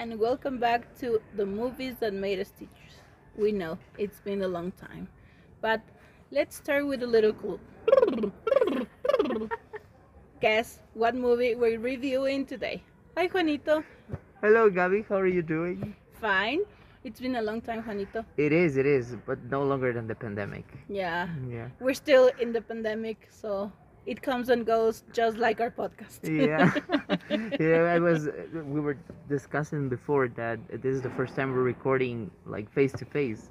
and welcome back to the movies that made us teachers. We know it's been a long time, but let's start with a little clue. Guess what movie we're reviewing today? Hi, Juanito. Hello, Gabby. How are you doing? Fine. It's been a long time, Juanito. It is, it is, but no longer than the pandemic. Yeah, Yeah. we're still in the pandemic, so it comes and goes just like our podcast. Yeah. yeah, I was. We were discussing before that this is the first time we're recording like face to face.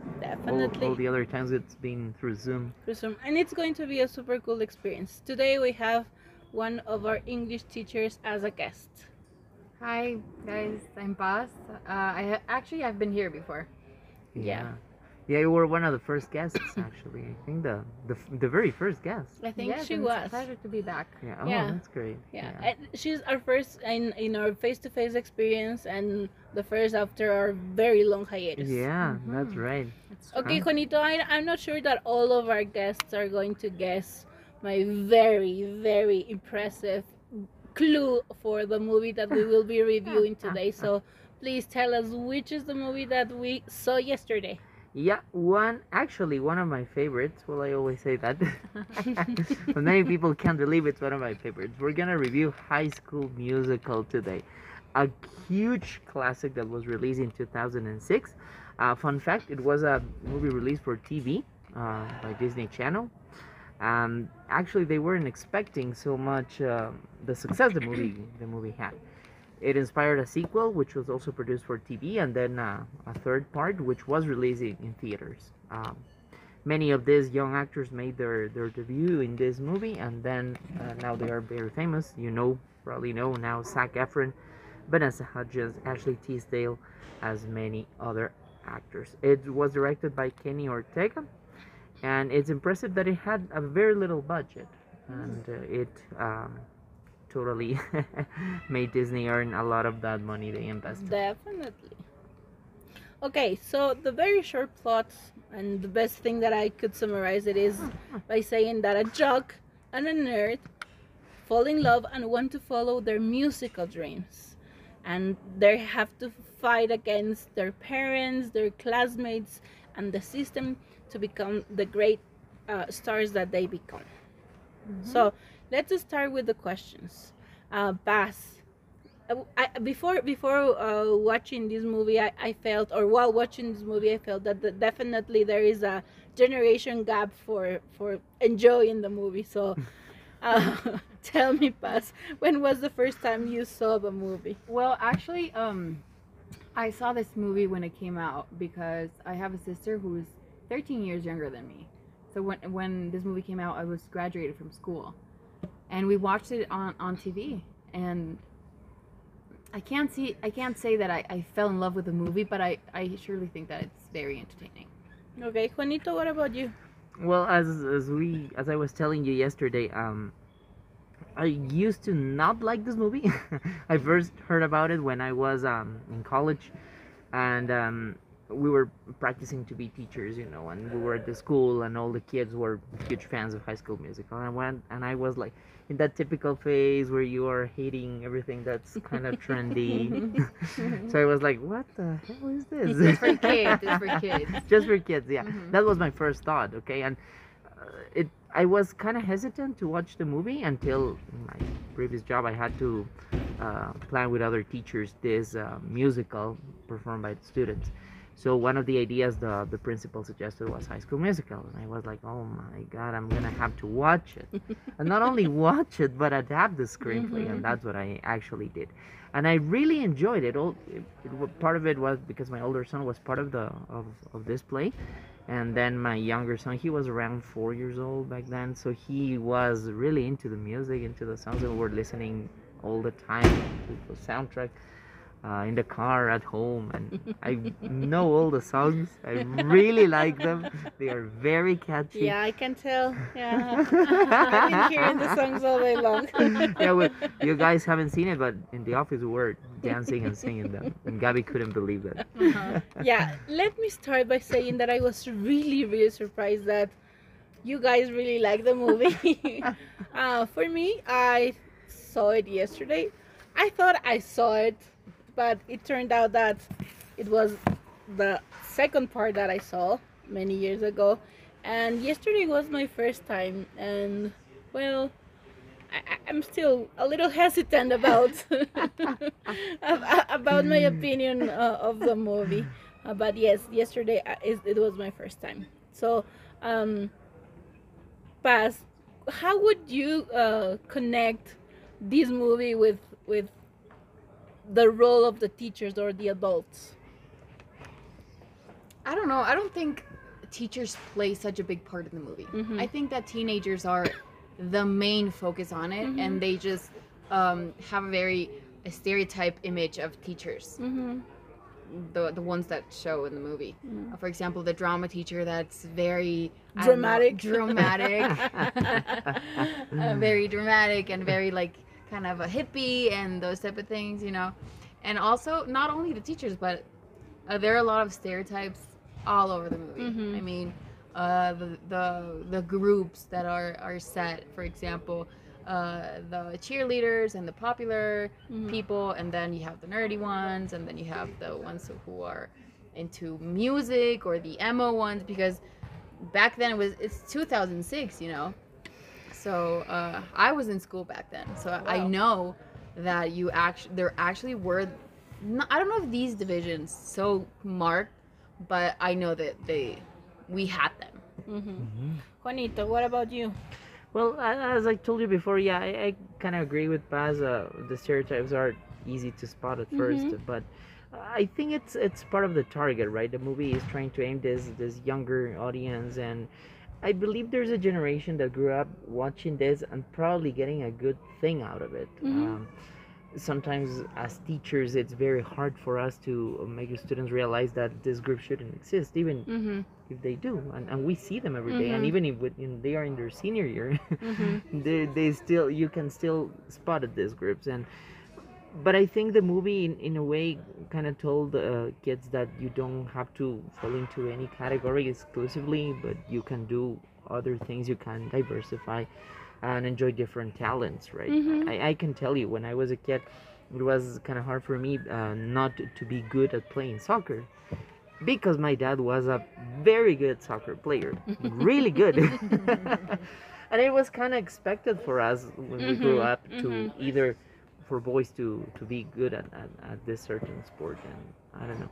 All Definitely. all the other times it's been through Zoom. Awesome. And it's going to be a super cool experience. Today we have one of our English teachers as a guest. Hi guys, I'm Paz. Uh, I actually I've been here before. Yeah. Yeah, you were one of the first guests actually. I think the the, the very first guest. I think Yes, she and it's a was. pleasure to be back. Yeah. Oh, Yeah. that's great. Yeah. And she's our first in, in our face to face experience and the first after our very long hiatus. Yeah, that's Mhm. right. It's Okay, Huh? Juanito, I, I'm not sure that all of our guests are going to guess my very, very impressive clue for the movie that we will be reviewing today. So please tell us which is the movie that we saw yesterday. Yeah, one actually one of my favorites. Well, I always say that, but many people can't believe it's one of my favorites. We're gonna review High School Musical today, a huge classic that was released in 2006. Uh, fun fact: it was a movie released for TV uh, by Disney Channel. Um, actually, they weren't expecting so much uh, the success the movie the movie had. It inspired a sequel, which was also produced for TV, and then uh, a third part, which was released in, theaters. Um, many of these young actors made their, their debut in this movie, and then uh, now they are very famous. You know, probably know now Zac Efron, Vanessa Hudgens, Ashley Tisdale, as many other actors. It was directed by Kenny Ortega, and it's impressive that it had a very little budget, and uh, it um, totally made Disney earn a lot of that money they invested. Definitely. Okay, so the very short plot and the best thing that I could summarize it is by saying that a jock and a nerd fall in love and want to follow their musical dreams. And they have to fight against their parents, their classmates, and the system to become the great uh, stars that they become. So let's start with the questions. Uh, Paz, uh, I, before before uh, watching this movie, I, I felt, or while watching this movie, I felt that the, definitely there is a generation gap for for enjoying the movie. So, uh, tell me, Paz, when was the first time you saw the movie? Well, actually, um, I saw this movie when it came out because I have a sister who's 13 years younger than me. So when when this movie came out, I was graduated from school, and we watched it on on TV. And I can't see, I can't say that I, I fell in love with the movie, but I I surely think that it's very entertaining. Okay, Juanito, what about you? Well, as as we as I was telling you yesterday, um, I used to not like this movie. I first heard about it when I was um in college, and um, we were practicing to be teachers, you know, and we were at the school, and all the kids were huge fans of High School Musical. And I went, and I was like in that typical phase where you are hating everything that's kind of trendy. so I was like, what the hell is this? It's for kids. It's for kids. just for kids yeah Mhm. that was my first thought okay and uh, it i was kind of hesitant to watch the movie until my previous job i had to uh, plan with other teachers this uh, musical performed by the students so one of the ideas the, the principal suggested was high school musical and i was like oh my god i'm gonna have to watch it and not only watch it but adapt the screenplay Mhm. and that's what i actually did and I really enjoyed it. All it, it, part of it was because my older son was part of the of, of this play, and then my younger son he was around four years old back then, so he was really into the music, into the songs, and we were listening all the time to the soundtrack. Uh, in the car at home and I know all the songs. I really like them. They are very catchy. Yeah, I can tell. Yeah, I've been hearing the songs all day long. yeah, well, you guys haven't seen it, but in the office we were dancing and singing them, and Gabby couldn't believe that. Uh-huh. yeah, let me start by saying that I was really, really surprised that you guys really like the movie. uh, for me, I saw it yesterday. I thought I saw it but it turned out that it was the second part that I saw many years ago, and yesterday was my first time, and well. I, I- I'm still a little hesitant about about my opinion uh, of the movie, uh, but yes, yesterday uh, is it was my first time. So, um, Paz, how would you uh, connect this movie with with the role of the teachers or the adults? I don't know. I don't think teachers play such a big part in the movie. Mhm. I think that teenagers are the main focus on it, Mhm. and they just um, have a very a stereotype image of teachers. Mm-hmm. The the ones that show in the movie. Mhm. Uh, For example, the drama teacher that's very don't know, Dramatic. dramatic, uh, very dramatic, and very like kind of a hippie and those type of things, you know. And also, not only the teachers, but uh, there are a lot of stereotypes all over the movie. Mhm. I mean, uh, the, the the groups that are are set, for example. Uh, the cheerleaders and the popular Mhm. people, and then you have the nerdy ones, and then you have the ones who are into music or the emo ones because back then it was it's 2006, you know. So uh, I was in school back then, so I know that you actually there actually were. Not, I don't know if these divisions so marked, but I know that they we had them. Mm-hmm. Mhm. Juanito, what about you? Well, as I told you before, yeah, I, I kind of agree with Paz. Uh, the stereotypes are easy to spot at 1st Mhm. but I think it's it's part of the target, right? The movie is trying to aim this this younger audience, and I believe there's a generation that grew up watching this and probably getting a good thing out of it. Mhm. Um, sometimes as teachers it's very hard for us to make the students realize that this group shouldn't exist even Mm-hmm. if they do and, and we see them every day. and Mhm. even if in, they are in their senior year Mm-hmm. they, they still you can still spot at these groups and but i think the movie in, in a way kind of told uh, kids that you don't have to fall into any category exclusively but you can do other things you can diversify and enjoy different talents right Mhm. I, I can tell you when i was a kid it was kind of hard for me uh, not to be good at playing soccer because my dad was a very good soccer player really good and it was kind of expected for us when we grew Mhm, up to mhm. either for boys to to be good at, at, at this certain sport and i don't know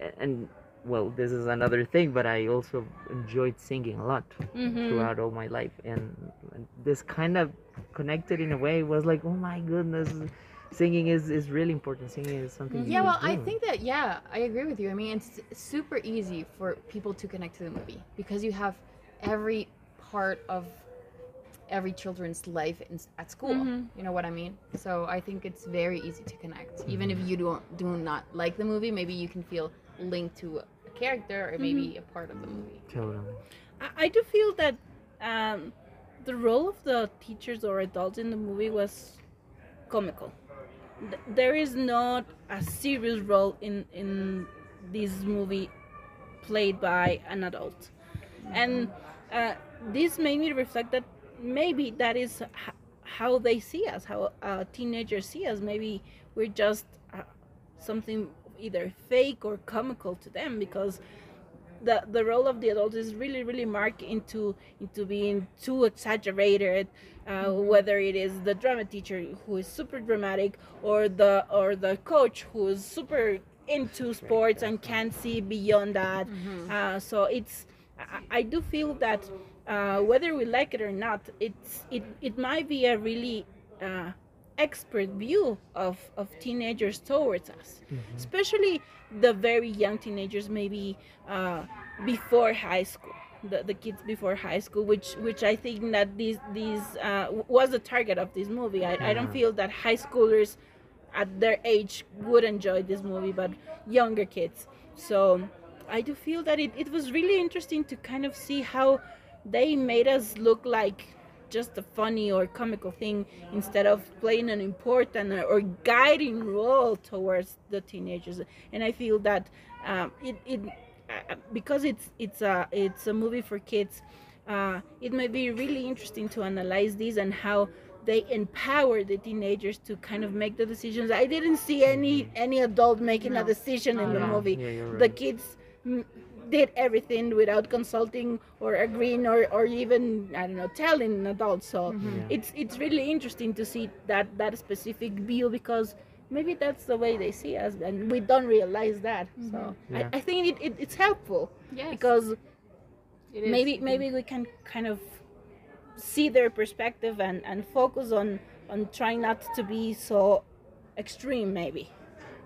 A- and well this is another thing but i also enjoyed singing a lot Mm-hmm. throughout all my life and, and this kind of connected in a way was like oh my goodness singing is, is really important singing is something Yeah, well, should I think that yeah, I agree with you. I mean, it's super easy for people to connect to the movie because you have every part of every children's life in, at school. Mhm. You know what I mean? So I think it's very easy to connect. Even if you don't do not like the movie, maybe you can feel linked to a character or maybe a part of the movie. totally I, I do feel that um, the role of the teachers or adults in the movie was comical. Th- There is not a serious role in in this movie played by an adult, and uh, this made me reflect that maybe that is how they see us, how uh, teenagers see us. Maybe we're just uh, something either fake or comical to them because the the role of the adult is really really marked into into being too exaggerated uh, whether it is the drama teacher who is super dramatic or the or the coach who is super into sports and can't see beyond that. Uh, so it's I, I do feel that uh, whether we like it or not it's it, it might be a really uh, expert view of, of teenagers towards us. Especially the very young teenagers maybe uh, before high school the, the kids before high school which which i think that these these uh, was the target of this movie. I, I don't feel that high schoolers at their age would enjoy this movie but younger kids. So i do feel that it, it was really interesting to kind of see how they made us look like just a funny or comical thing instead of playing an important or guiding role towards the teenagers and i feel that um, it, it uh, because it's it's a it's a movie for kids uh, it may be really interesting to analyze this and how they empower the teenagers to kind of make the decisions. I didn't see any any adult making a decision in the movie. Yeah, you're The kids mm, did everything without consulting or agreeing or, or even I don't know telling an adult. So Mhm. Yeah. it's it's really interesting to see that that specific view because maybe that's the way they see us and we don't realize that. So Yeah. I, I think it, it, it's helpful Yes. because it is. maybe maybe we can kind of see their perspective and and focus on on trying not to be so extreme maybe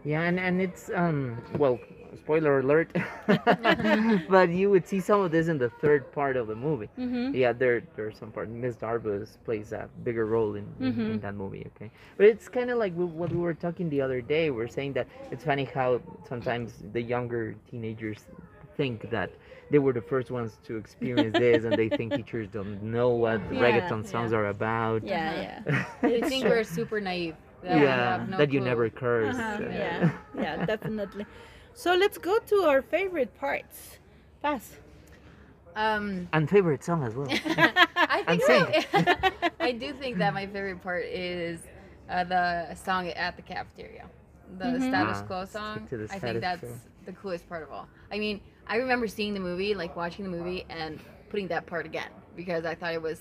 Yeah, and and it's um well, spoiler alert, but you would see some of this in the third part of the movie. mm-hmm. Yeah, there there's some part. Miss Darbus plays a bigger role in, in, in that movie. Okay, but it's kind of like what we were talking the other day. We're saying that it's funny how sometimes the younger teenagers think that they were the first ones to experience this, and they think teachers don't know what Yeah, reggaeton songs yeah. are about. yeah yeah I think we're super naive. that yeah, no that you clue. never curse. Uh-huh, uh, yeah yeah definitely so let's go to our favorite parts Paz Um, and favorite song as well. I think my, I do think that my favorite part is uh, the song at the cafeteria, the Mhm. status Ah, quo song. to the I think that's quo. the coolest part of all. I mean, I remember seeing the movie, like watching the movie, and putting that part again because I thought it was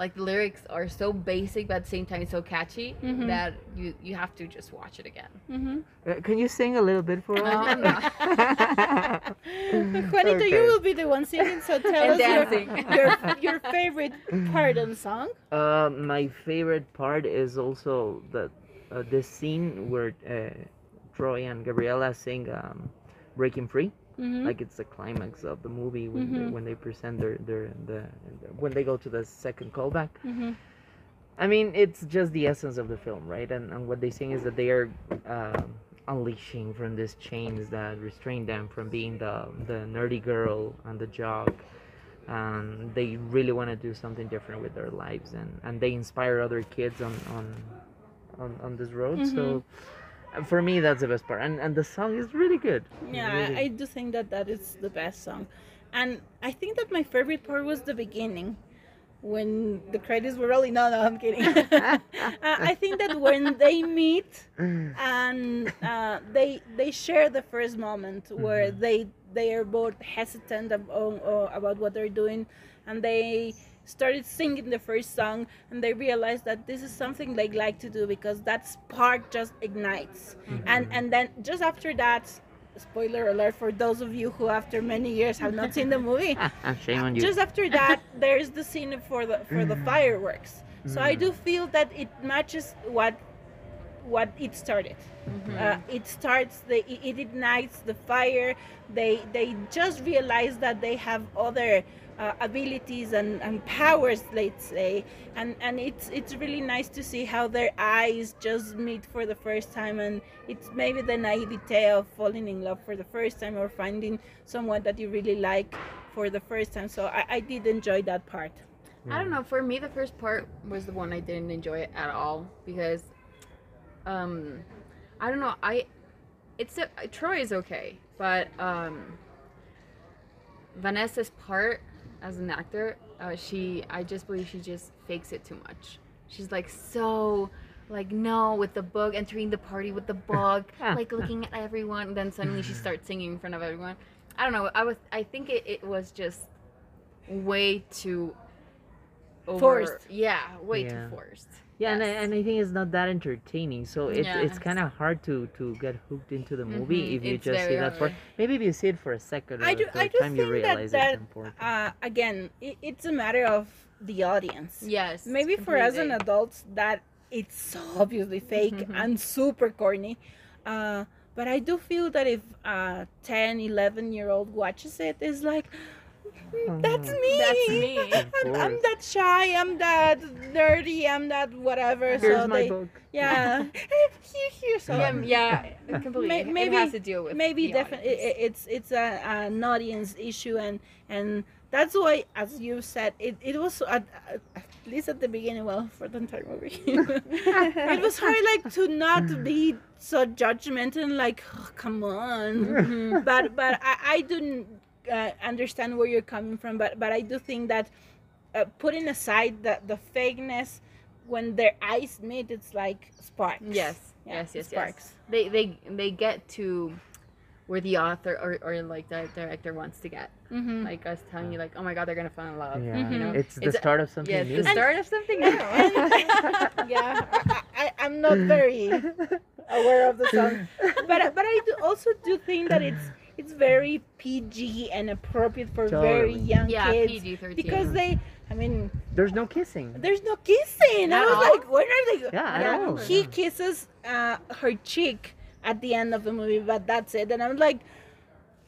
like the lyrics are so basic but at the same time so catchy Mhm. that you you have to just watch it again. mm-hmm. Uh, can you sing a little bit for us? No, I'm not. Juanito, you will be the one singing, so tell And us your, dancing. your your favorite part of the song. Uh, my favorite part is also the uh, this scene where uh, Troy and gabriela sing um, "Breaking Free." Mm-hmm. Like it's the climax of the movie when they, Mhm. when they present their, their the when they go to the second callback. mm-hmm. I mean, it's just the essence of the film, right? And, and what they sing is that they are um unleashing from these chains that restrain them from being the the nerdy girl and the jock. And they really want to do something different with their lives, and, and they inspire other kids on on on, on this road. So uh, for me, that's the best part, and and the song is really good. Yeah, Really. I, do think that that is the best song, and I think that my favorite part was the beginning, when the credits were rolling. No, no, I'm kidding. uh, I think that when they meet and uh, they they share the first moment where Mhm. they they are both hesitant ab- o- o- about what they're doing, and they started singing the first song and they realized that this is something they like to do because that spark just ignites. And and then just after that spoiler alert for those of you who after many years have not seen the movie Shame on you. just after that there's the scene for the for the fireworks. So i Mm. do feel that it matches what what it started. Uh, it starts the it, it ignites the fire. They they just realize that they have other uh, abilities and, and powers let's say and and it's it's really nice to see how their eyes just meet for the first time and it's maybe the naivete of falling in love for the first time or finding someone that you really like for the first time so i, I did enjoy that part I don't know. For me, the first part was the one I didn't enjoy at all because, um, I don't know. I, it's a, Troy is okay, but um, Vanessa's part as an actor, uh, she I just believe she just fakes it too much. She's like so. Like no, with the book, entering the party with the book, like looking at everyone. And then suddenly she starts singing in front of everyone. I don't know. I was. I think it, it was just way too over, Forced. Yeah, way Yeah. too forced. Yeah, and, I, and I think it's not that entertaining. So it's it's kind of hard to to get hooked into the movie Mhm, if you it's just see very that part. hard. Maybe if you see it for a second or I a do- third I do time, think that- realize that, it's important. uh, again it, it's a matter of the audience Yes. maybe for us an completely. adults that it's so obviously fake Mhm. and super corny uh, but i do feel that if a 10 11 year old watches it it's like "Mm, that's Mhm. me That's me. I'm, I'm that shy i'm that nerdy i'm that whatever Here's so my they book. yeah here, here so Yeah, yeah, completely. Maybe- it has to deal with maybe definitely audience. it's it's a, an audience issue and and that's why as you said it, it was at, at least at the beginning well for the entire movie it was hard like to not be so judgmental like oh, come on Mhm. but but i, I didn't uh, understand where you're coming from but but i do think that uh, putting aside the the fakeness when their eyes meet, it's like sparks. Yes, Yeah, yes, yes, yes. sparks. They they they get to where the author or, or like the director wants to get. Mm-hmm. Like us telling you, like, oh my god, they're gonna fall in love. Yeah, Mhm. You know, it's the It's a- start of something yeah, it's new. the start of something new. yeah, I, I, I'm not very aware of the song, but but I do also do think that it's it's very PG and appropriate for very young yeah, kids PG thirteen. because they, I mean, There's no kissing. there's no kissing. I was all? like, when are they? Yeah, at all. he kisses uh, her cheek at the end of the movie, but that's it. And I'm like,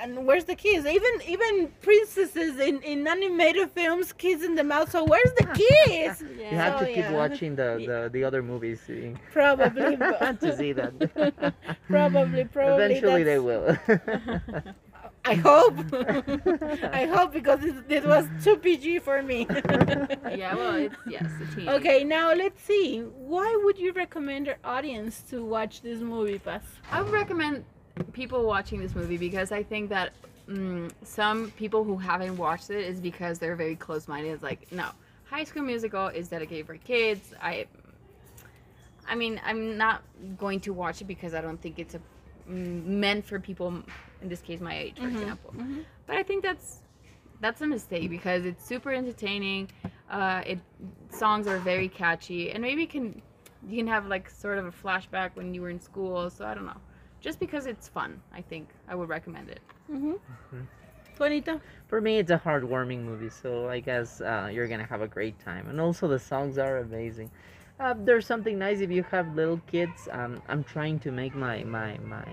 and where's the kiss? Even even princesses in, in animated films kiss in the mouth. So where's the kiss? yeah. You have So, to oh, keep yeah. watching the, the, the other movies to, Probably. to see that. probably, probably. Eventually they will. I hope. I hope because it, it was too PG for me. yeah, well, it's yes, a teen. okay, now let's see. Why would you recommend our audience to watch this movie, Paz? I would recommend people watching this movie because I think that mm, some people who haven't watched it is because they're very close-minded. It's like, no, High School Musical is dedicated for kids. I, I mean, I'm not going to watch it because I don't think it's a mm, meant for people. In this case, my age, for Mhm, example. mhm. But I think that's that's a mistake because it's super entertaining. Uh, it songs are very catchy, and maybe can you can have like sort of a flashback when you were in school. So I don't know. Just because it's fun, I think I would recommend it. Mm-hmm. Mhm. Juanita? For me, it's a heartwarming movie, so I guess uh, you're gonna have a great time. And also, the songs are amazing. Uh, there's something nice if you have little kids. Um, I'm trying to make my my my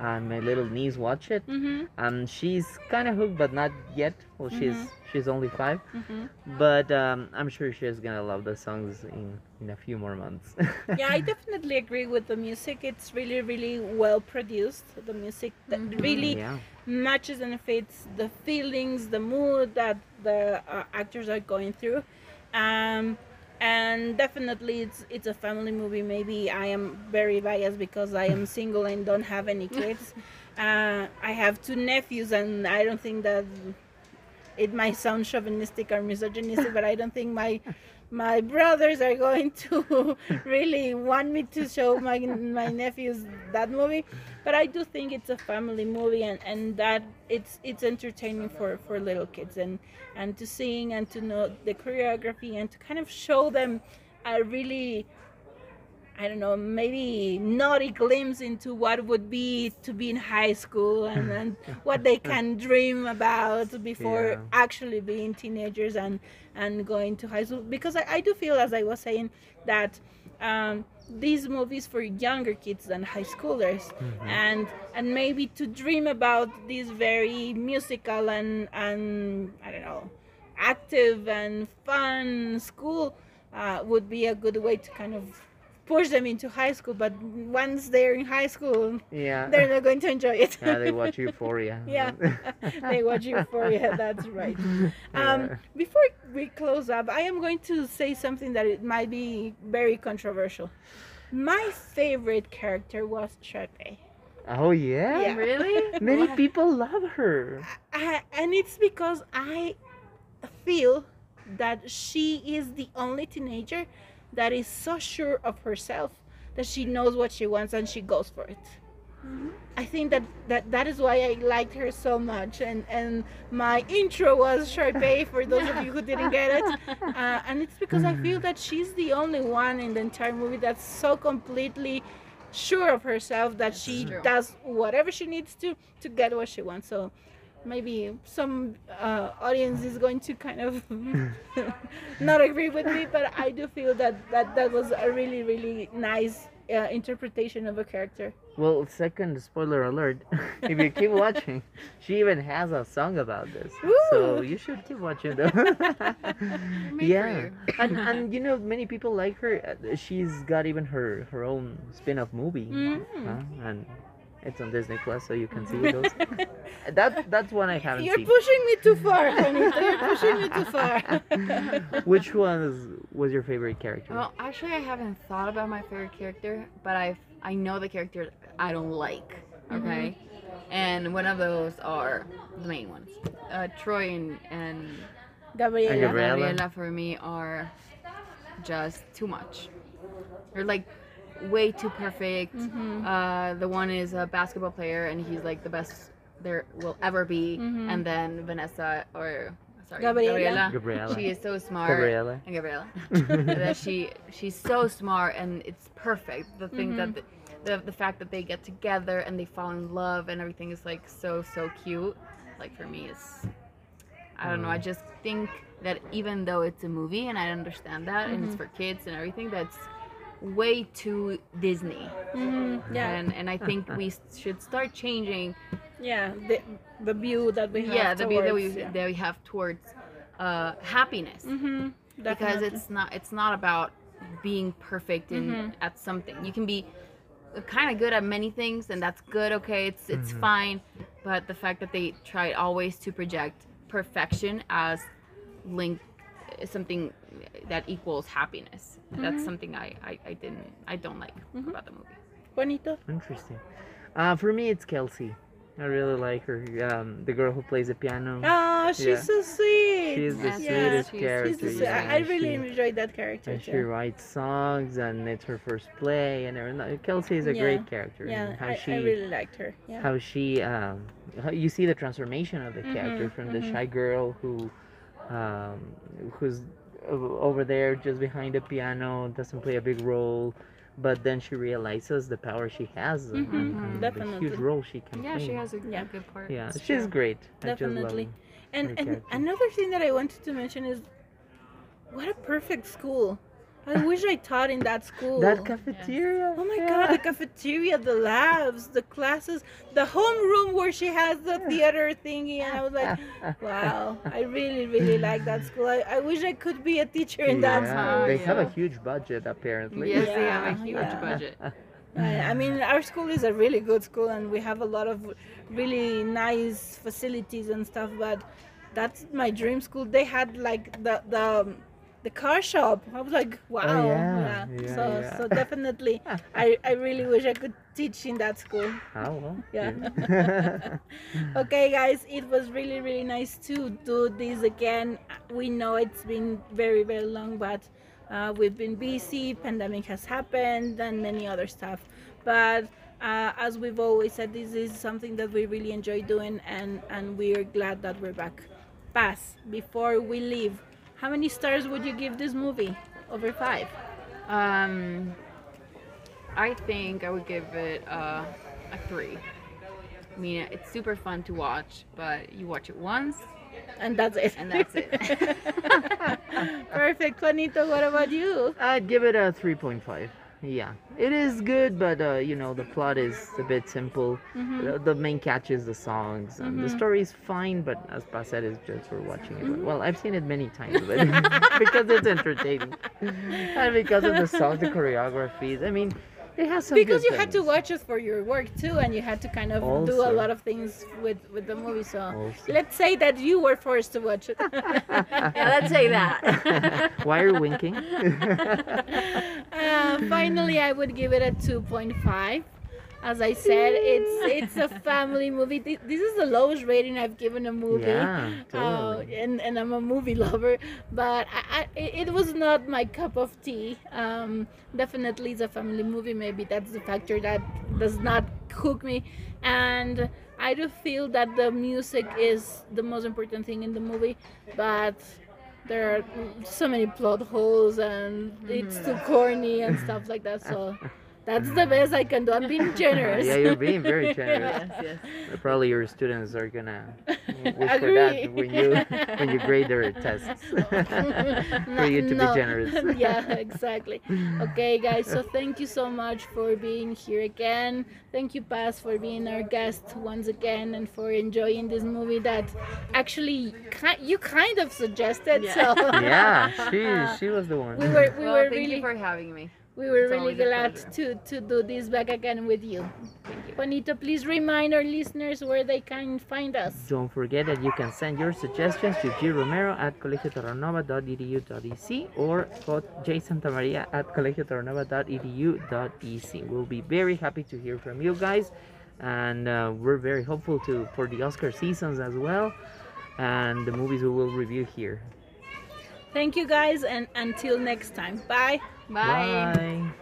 uh, my little niece watch it. Mm-hmm. Um, she's kind of hooked, but not yet. Well, she's Mhm. she's only five, Mm-hmm. but um, I'm sure she's gonna love the songs in in a few more months. Yeah, I definitely agree with the music. It's really, really well produced. The music that Mhm. really yeah. matches and fits the feelings, the mood that the uh, actors are going through. Um, and definitely, it's it's a family movie. Maybe I am very biased because I am single and don't have any kids. uh, I have two nephews, and I don't think that it might sound chauvinistic or misogynistic, but I don't think my my brothers are going to really want me to show my my nephews that movie but i do think it's a family movie and and that it's it's entertaining for for little kids and and to sing and to know the choreography and to kind of show them a really I don't know, maybe naughty glimpse into what would be to be in high school and, and what they can dream about before Yeah. actually being teenagers and, and going to high school. Because I, I do feel, as I was saying, that um, these movies for younger kids than high schoolers Mhm. and and maybe to dream about this very musical and and I don't know active and fun school uh, would be a good way to kind of push them into high school. But once they're in high school, Yeah. they're not going to enjoy it. yeah, they watch Euphoria. Yeah. they watch Euphoria. That's right. Um, Yeah. before we close up, I am going to say something that it might be very controversial. My favorite character was Sharpay. Oh yeah. Yeah. Really? Many Why? people love her. I, and it's because I feel that she is the only teenager that is so sure of herself that she knows what she wants and she goes for it. I think that, that that is why I liked her so much, and and my intro was Sharpay for those of you who didn't get it, uh, and it's because I feel that she's the only one in the entire movie that's so completely sure of herself that she True. does whatever she needs to to get what she wants. So maybe some uh, audience is going to kind of not agree with me, but I do feel that that, that was a really really nice uh, interpretation of a character. Well, second spoiler alert. if you keep watching, she even has a song about this. So you should keep watching though. Yeah. and and you know many people like her. Uh, She's got even her her own spin-off movie. Mm. huh? And it's on Disney Plus, so you can see those. that that's one I haven't You're seen. pushing me too far, Juanita. You're pushing me too far. Which one was, was your favorite character? Well, actually, I haven't thought about my favorite character, but I I know the characters I don't like. Okay, and one of those are the main ones. Uh, Troy and and And Gabriela. Gabriela. Gabriela for me are just too much. They're like way too perfect. Mhm. Uh, the one is a basketball player, and he's like the best there will ever be. Mhm. And then Vanessa, or sorry, Gabriela. Gabriela. She is so smart. Gabriela. And Gabriela. that she she's so smart and it's perfect. The thing that the, the the fact that they get together and they fall in love and everything is like so so cute. Like for me, is I don't know. I just think that even though it's a movie and I understand that and it's for kids and everything, that's way too Disney. Mhm. Yeah, And and I think we should start changing yeah. The the view that we have. yeah the view that we towards- yeah. that we have towards uh, happiness. Mhm. because it's not it's not about being perfect in Mhm. at something you can be kind of good at many things and that's good okay it's it's Mhm. fine but the fact that they try always to project perfection as link something that equals happiness that's Mhm. something I, I i didn't i don't like Mhm. about the movie Juanito. Interesting. Uh, for me, it's Kelsi. I really like her. Um, the girl who plays the piano. Oh, she's Yeah. so sweet. She's the yeah. sweetest she's- character. She's the She's yeah, I, I really she- enjoyed that character And she writes songs, and it's her first play, and everything. Kelsi is a Yeah. great character. Yeah, and how I, she, I really liked her. Yeah. how she, um, how you see the transformation of the character Mhm, from the mhm. shy girl who, um, who's o- over there just behind the piano, doesn't play a big role, but then she realizes the power she has and, Mhm, and the definitely. huge role she can yeah play. she has a, Yeah. a good part Yeah, It's she's true. great. I just love Definitely. And and character. another thing that I wanted to mention is what a perfect school. I wish I taught in that school. That cafeteria. Oh my yeah. god, the cafeteria, the labs, the classes, the homeroom where she has the theater thingy and I was like, wow, I really, really like that school. I, I wish I could be a teacher in that Yeah, school. they have a huge budget apparently. yes they have a huge yeah. budget I, I mean, our school is a really good school, and we have a lot of really nice facilities and stuff. But that's my dream school. They had like the the the car shop. I was like, wow. Oh, yeah, yeah, so yeah. so definitely, I I really wish I could teach in that school. Oh well. Yeah. yeah. okay, guys, it was really, really nice to do this again. We know it's been very, very long, but uh, we've been busy. Pandemic has happened, and many other stuff. But uh, as we've always said, this is something that we really enjoy doing, and and we're glad that we're back. Paz before we leave. How many stars would you give this movie? Over five. Um, I think I would give it uh, a three. I mean, it's super fun to watch, but you watch it once, And that's it. And that's it. Perfect. Juanito, what about you? I'd give it a 3.5. Yeah, it is good, but uh, you know the plot is a bit simple. Mhm. The, the main catch is the songs, and the Mhm. story is fine. But as Pa said, it's just for watching it. Well, I've seen it many times, but because it's entertaining, and because of the songs, the choreographies. I mean, it has some because good you had to watch it for your work too and you had to kind of do a lot of things with with the movie so Also. let's say that you were forced to watch it Yeah, let's say that. Why are you winking? uh, finally i would give it a 2.5 as i said it's it's a family movie. This is the lowest rating i've given a movie. Yeah, Uh, and, and i'm a movie lover. But I, I, it it was not my cup of tea. Um, definitely it's a family movie. Maybe that's the factor that does not hook me. And i do feel that the music is the most important thing in the movie. But there are so many plot holes and it's too corny and stuff like that. So that's the mm. best i can do i'm being generous yeah, you're being very generous. yes, yes. Probably your students are gonna wish for that when you when you grade their tests. for you to No. be generous. yeah, exactly. Okay, guys. So thank you so much for being here again. Thank you, Paz, for being our guest once again and for enjoying this movie that actually ki- you kind of suggested. Yeah. So yeah, she she was the one. we were we well, were thank really you for having me. We were it's really glad to to do this back again with you. Juanito, please remind our listeners where they can find us. Don't forget that you can send your suggestions to G. Romero at colegioterranova.edu.ec or go J. Santamaria at colegioterranova.edu.ec. We'll be very happy to hear from you guys, and uh, we're very hopeful to for the Oscar seasons as well, and the movies we will review here. Thank you guys, and until next time. Bye. Bye. Bye.